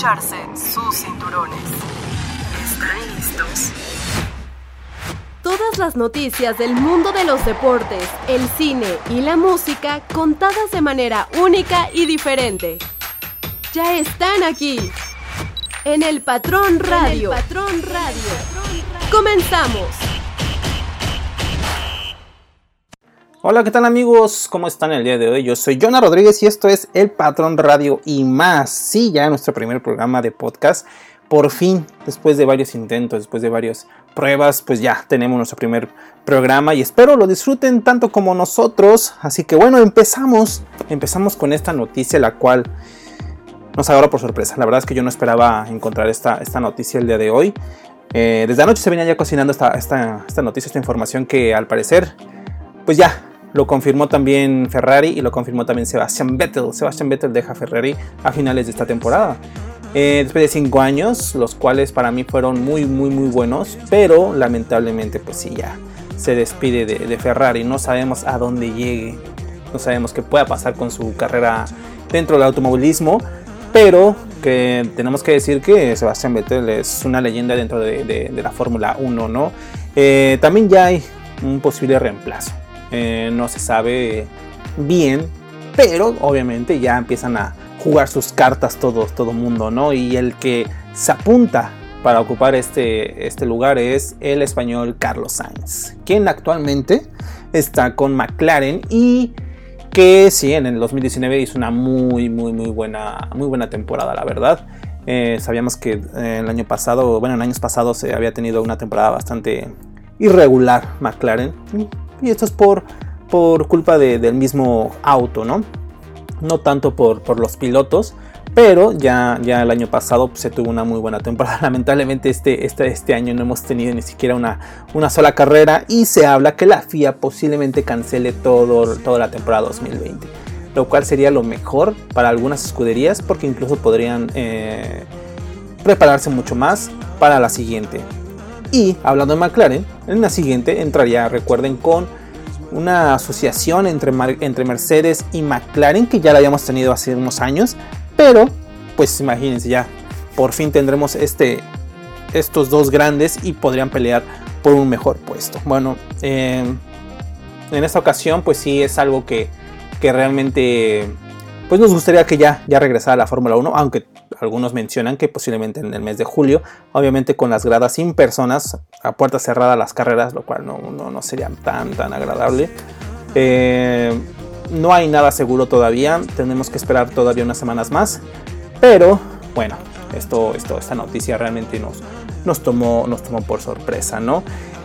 abrocharse sus cinturones. ¿Están listos? Todas las noticias del mundo de los deportes, el cine y la música contadas de manera única y diferente. Ya están aquí. En el Patrón Radio. Patrón Radio. Comenzamos. Hola, ¿qué tal amigos? ¿Cómo están el día de hoy? Yo soy Jonah Rodríguez y esto es El Patrón Radio y más. Sí, ya nuestro primer programa de podcast. Por fin, después de varios intentos, después de varias pruebas, pues ya tenemos nuestro primer programa y espero lo disfruten tanto como nosotros. Así que bueno, empezamos. Empezamos con esta noticia, la cual nos agarró por sorpresa. La verdad es que yo no esperaba encontrar esta, esta noticia el día de hoy. Eh, desde anoche se venía ya cocinando esta, esta, esta noticia, esta información que al parecer, pues ya lo confirmó también Ferrari y lo confirmó también Sebastian Vettel. Sebastian Vettel deja Ferrari a finales de esta temporada. Eh, después de cinco años, los cuales para mí fueron muy, muy, muy buenos, pero lamentablemente, pues sí, ya se despide de, Ferrari. No sabemos a dónde llegue, no sabemos qué pueda pasar con su carrera dentro del automovilismo, pero que tenemos que decir que Sebastian Vettel es una leyenda dentro de, de, de la Fórmula 1, ¿no? Eh, también ya hay un posible reemplazo. Eh, no se sabe bien, pero obviamente ya empiezan a jugar sus cartas todo, todo mundo, ¿no? Y el que se apunta para ocupar este, este lugar es el español Carlos Sainz, quien actualmente está con McLaren y que sí, en el 2019 hizo una muy, muy, muy buena, muy buena temporada, la verdad. Eh, sabíamos que eh, el año pasado, bueno, en años pasados se había tenido una temporada bastante irregular McLaren. Y esto es por, por culpa de, del mismo auto, ¿no? No tanto por, por los pilotos, pero ya, ya el año pasado pues, se tuvo una muy buena temporada. Lamentablemente este, este, este año no hemos tenido ni siquiera una, una sola carrera y se habla que la FIA posiblemente cancele todo, toda la temporada 2020. Lo cual sería lo mejor para algunas escuderías porque incluso podrían eh, prepararse mucho más para la siguiente. Y hablando de McLaren, en la siguiente entraría, recuerden, con una asociación entre, entre Mercedes y McLaren que ya la habíamos tenido hace unos años. Pero, pues imagínense ya, por fin tendremos este, estos dos grandes y podrían pelear por un mejor puesto. Bueno, eh, en esta ocasión pues sí es algo que, que realmente pues nos gustaría que ya, ya regresara a la Fórmula 1, aunque algunos mencionan que posiblemente en el mes de julio, obviamente con las gradas sin personas, a puerta cerrada las carreras, lo cual no, no, no sería tan, tan agradable. Eh, no hay nada seguro todavía, tenemos que esperar todavía unas semanas más, pero bueno, esto, esto, esta noticia realmente nos, nos, tomó, nos tomó por sorpresa, ¿no?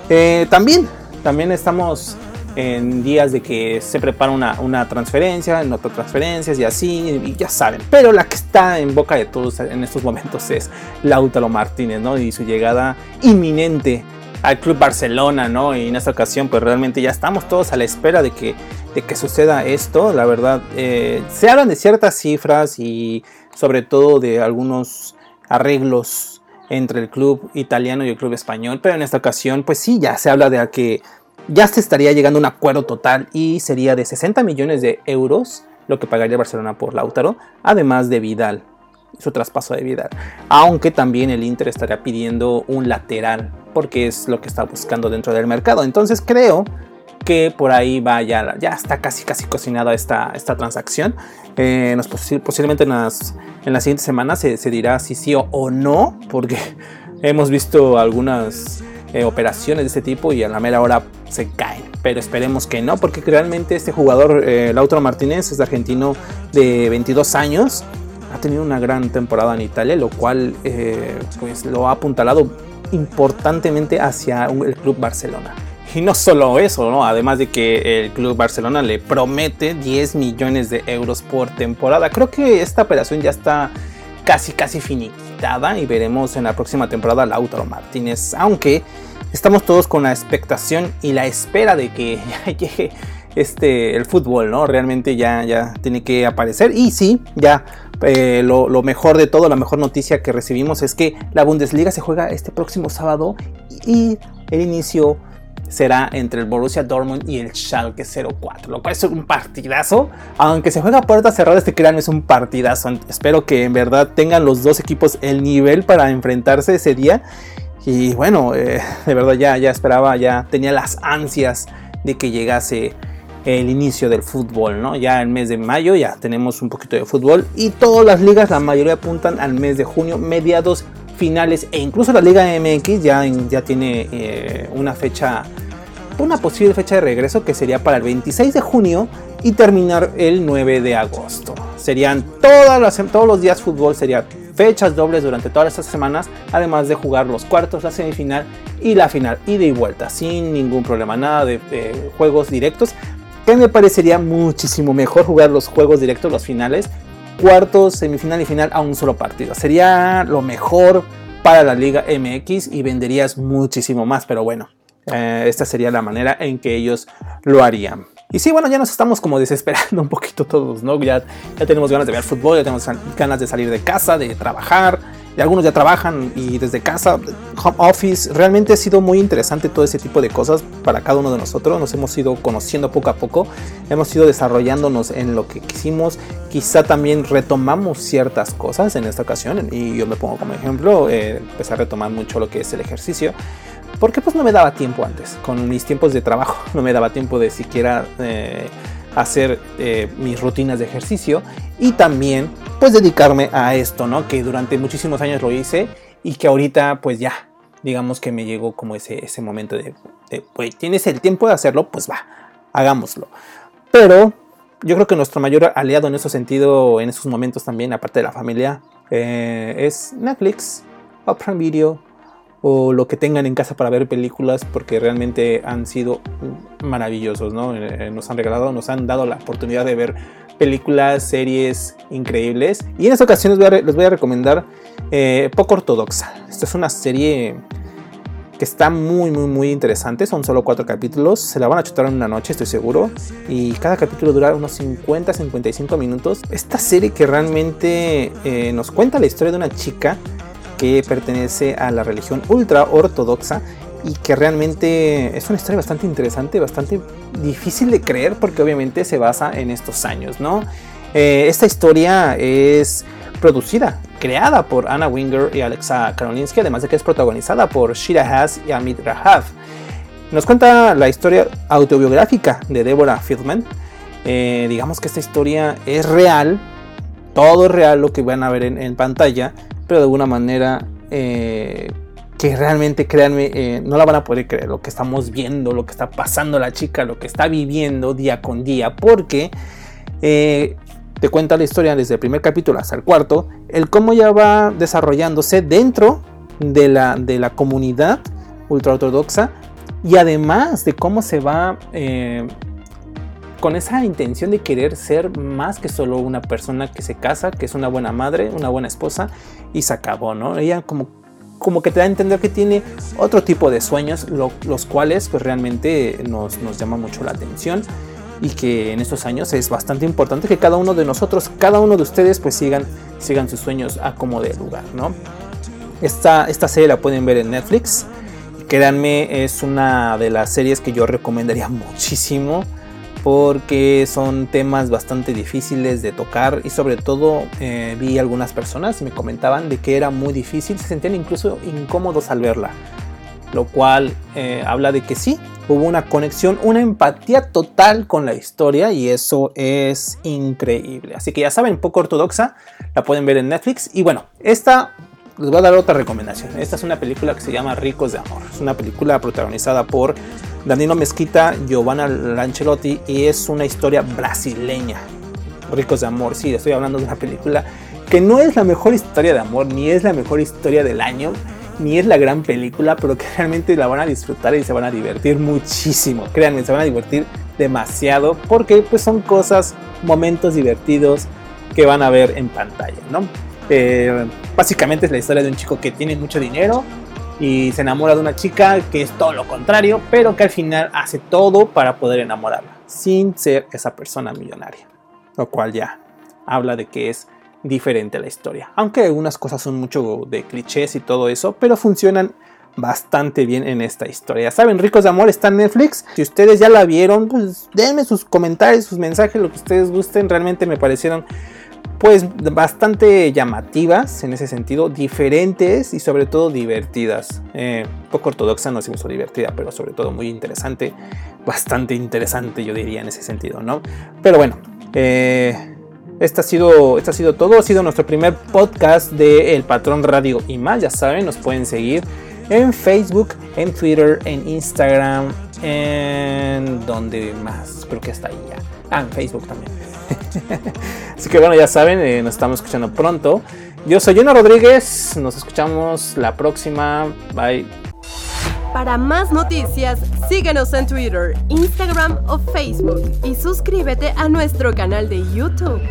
Eh, también, también estamos en días de que se prepara una, una transferencia, en otras transferencias y así, y ya saben. Pero la que está en boca de todos en estos momentos es Lautaro Martínez, ¿no? Y su llegada inminente al Club Barcelona, ¿no? Y en esta ocasión, pues realmente ya estamos todos a la espera de que, de que suceda esto. La verdad, eh, se hablan de ciertas cifras y sobre todo de algunos arreglos entre el club italiano y el club español, pero en esta ocasión, pues sí, ya se habla de que ya se estaría llegando a un acuerdo total y sería de 60 millones de euros lo que pagaría Barcelona por Lautaro, además de Vidal, su traspaso de Vidal. Aunque también el Inter estaría pidiendo un lateral, porque es lo que está buscando dentro del mercado. Entonces creo que por ahí va ya, ya está casi casi cocinada esta, esta transacción. Eh, posiblemente en las, en las siguientes semanas se, se dirá si sí o no, porque hemos visto algunas eh, operaciones de este tipo y a la mera hora se caen. Pero esperemos que no, porque realmente este jugador, eh, Lautaro Martínez, es argentino de 22 años. Ha tenido una gran temporada en Italia, lo cual eh, pues lo ha apuntalado importantemente hacia el Club Barcelona. Y no solo eso, ¿no? además de que el Club Barcelona le promete 10 millones de euros por temporada. Creo que esta operación ya está casi casi finiquitada y veremos en la próxima temporada a Lautaro Martínez, aunque estamos todos con la expectación y la espera de que ya llegue este, el fútbol, ¿no? Realmente ya, ya tiene que aparecer. Y sí, ya eh, lo, lo, mejor de todo, la mejor noticia que recibimos es que la Bundesliga se juega este próximo sábado y el inicio será entre el Borussia Dortmund y el Schalke 04, lo cual es un partidazo. Aunque se juega a puertas cerradas, este crean es un partidazo. Espero que en verdad tengan los dos equipos el nivel para enfrentarse ese día. Y bueno, eh, de verdad ya, ya esperaba, ya tenía las ansias de que llegase el inicio del fútbol, ¿no? Ya el mes de mayo ya tenemos un poquito de fútbol y todas las ligas, la mayoría apuntan al mes de junio, mediados finales e incluso la Liga MX ya, ya tiene eh, una fecha, una posible fecha de regreso que sería para el 26 de junio y terminar el 9 de agosto. Serían todas las, todos los días fútbol, serían fechas dobles durante todas estas semanas, además de jugar los cuartos, la semifinal y la final, ida y vuelta, sin ningún problema, nada de juegos directos, que me parecería muchísimo mejor jugar los juegos directos, los finales, cuartos, semifinal y final a un solo partido. Sería lo mejor para la Liga MX y venderías muchísimo más, pero bueno, eh, esta sería la manera en que ellos lo harían. Y sí, bueno, ya nos estamos como desesperando un poquito todos, ¿no? Ya, ya tenemos ganas de ver fútbol, ya tenemos ganas de salir de casa, de trabajar, algunos ya trabajan y desde casa, home office, realmente ha sido muy interesante todo ese tipo de cosas para cada uno de nosotros, nos hemos ido conociendo poco a poco, hemos ido desarrollándonos en lo que quisimos, quizá también retomamos ciertas cosas en esta ocasión. Y yo me pongo como ejemplo, eh, empecé a retomar mucho lo que es el ejercicio, porque pues no me daba tiempo antes, con mis tiempos de trabajo no me daba tiempo de siquiera... Eh, hacer eh, mis rutinas de ejercicio. Y también pues dedicarme a esto, ¿no? Que durante muchísimos años lo hice y que ahorita pues ya, digamos que me llegó como ese, ese momento de, pues tienes el tiempo de hacerlo, pues va, hagámoslo. Pero yo creo que nuestro mayor aliado en ese sentido, en esos momentos también, aparte de la familia, eh, es Netflix, Opera Video, o lo que tengan en casa para ver películas porque realmente han sido maravillosos, ¿no? Eh, nos han regalado, nos han dado la oportunidad de ver películas, series increíbles. Y en esta ocasión les voy a, recomendar eh, Poco Ortodoxa. Esta es una serie que está muy, muy, muy interesante. Son solo cuatro capítulos. Se la van a chutar en una noche, estoy seguro. Y cada capítulo dura unos 50-55 minutos. Esta serie que realmente eh, nos cuenta la historia de una chica que pertenece a la religión ultra ortodoxa y que realmente es una historia bastante interesante, bastante difícil de creer porque obviamente se basa en estos años, ¿no? Eh, esta historia es producida, creada por Anna Winger y Alexa Karolinsky, además de que es protagonizada por Shira Haas y Amit Rahav. Nos cuenta la historia autobiográfica de Deborah Fieldman. Eh, digamos que esta historia es real, todo es real lo que van a ver en pantalla, pero de alguna manera eh, que realmente, créanme, eh, no la van a poder creer lo que estamos viendo, lo que está pasando la chica, lo que está viviendo día con día, porque eh, te cuenta la historia desde el primer capítulo hasta el cuarto, el cómo ya va desarrollándose dentro de la, de la comunidad ultraortodoxa y además de cómo se va con esa intención de querer ser más que solo una persona que se casa, que es una buena madre, una buena esposa y se acabó, ¿no? Ella como, como que te da a entender que tiene otro tipo de sueños, los cuales pues realmente nos, nos llama mucho la atención y que en estos años es bastante importante que cada uno de nosotros, cada uno de ustedes pues sigan, sigan sus sueños a como de lugar, ¿no? Esta, esta serie la pueden ver en Netflix. Créanme, es una de las series que yo recomendaría muchísimo porque son temas bastante difíciles de tocar y sobre todo eh, vi algunas personas me comentaban de que era muy difícil, se sentían incluso incómodos al verla, lo cual eh, habla de que sí, hubo una conexión, una empatía total con la historia y eso es increíble. Así que ya saben, poco ortodoxa, la pueden ver en Netflix y bueno, esta les voy a dar otra recomendación. Esta es una película que se llama Ricos de Amor. Es una película protagonizada por Danilo Mezquita, Giovanna Lancelotti y es una historia brasileña. Ricos de Amor, sí, estoy hablando de una película que no es la mejor historia de amor, ni es la mejor historia del año, ni es la gran película, pero que realmente la van a disfrutar y se van a divertir muchísimo. Créanme, se van a divertir demasiado porque pues son cosas, momentos divertidos que van a ver en pantalla, ¿no? Eh, básicamente es la historia de un chico que tiene mucho dinero y se enamora de una chica que es todo lo contrario, pero que al final hace todo para poder enamorarla, sin ser esa persona millonaria. Lo cual ya habla de que es diferente la historia. Aunque algunas cosas son mucho de clichés y todo eso, pero funcionan bastante bien en esta historia. Saben, Ricos de Amor está en Netflix. Si ustedes ya la vieron, pues denme sus comentarios, sus mensajes, lo que ustedes gusten. Realmente me parecieron pues bastante llamativas en ese sentido, diferentes y sobre todo divertidas. Eh, poco ortodoxa, no decimos divertida, pero sobre todo muy interesante, bastante interesante yo diría en ese sentido, ¿no? Pero bueno, eh, ha, sido, ha sido todo, ha sido nuestro primer podcast de El Patrón Radio y más, ya saben, nos pueden seguir en Facebook, en Twitter, en Instagram, en donde más, creo que hasta ahí ya. Ah, en Facebook también. Así que bueno, ya saben, eh, nos estamos escuchando pronto. Yo soy Jonah Rodríguez, nos escuchamos la próxima. Bye. Para más noticias, síguenos en Twitter, Instagram o Facebook y suscríbete a nuestro canal de YouTube.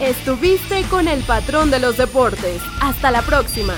Estuviste con el patrón de los deportes. Hasta la próxima.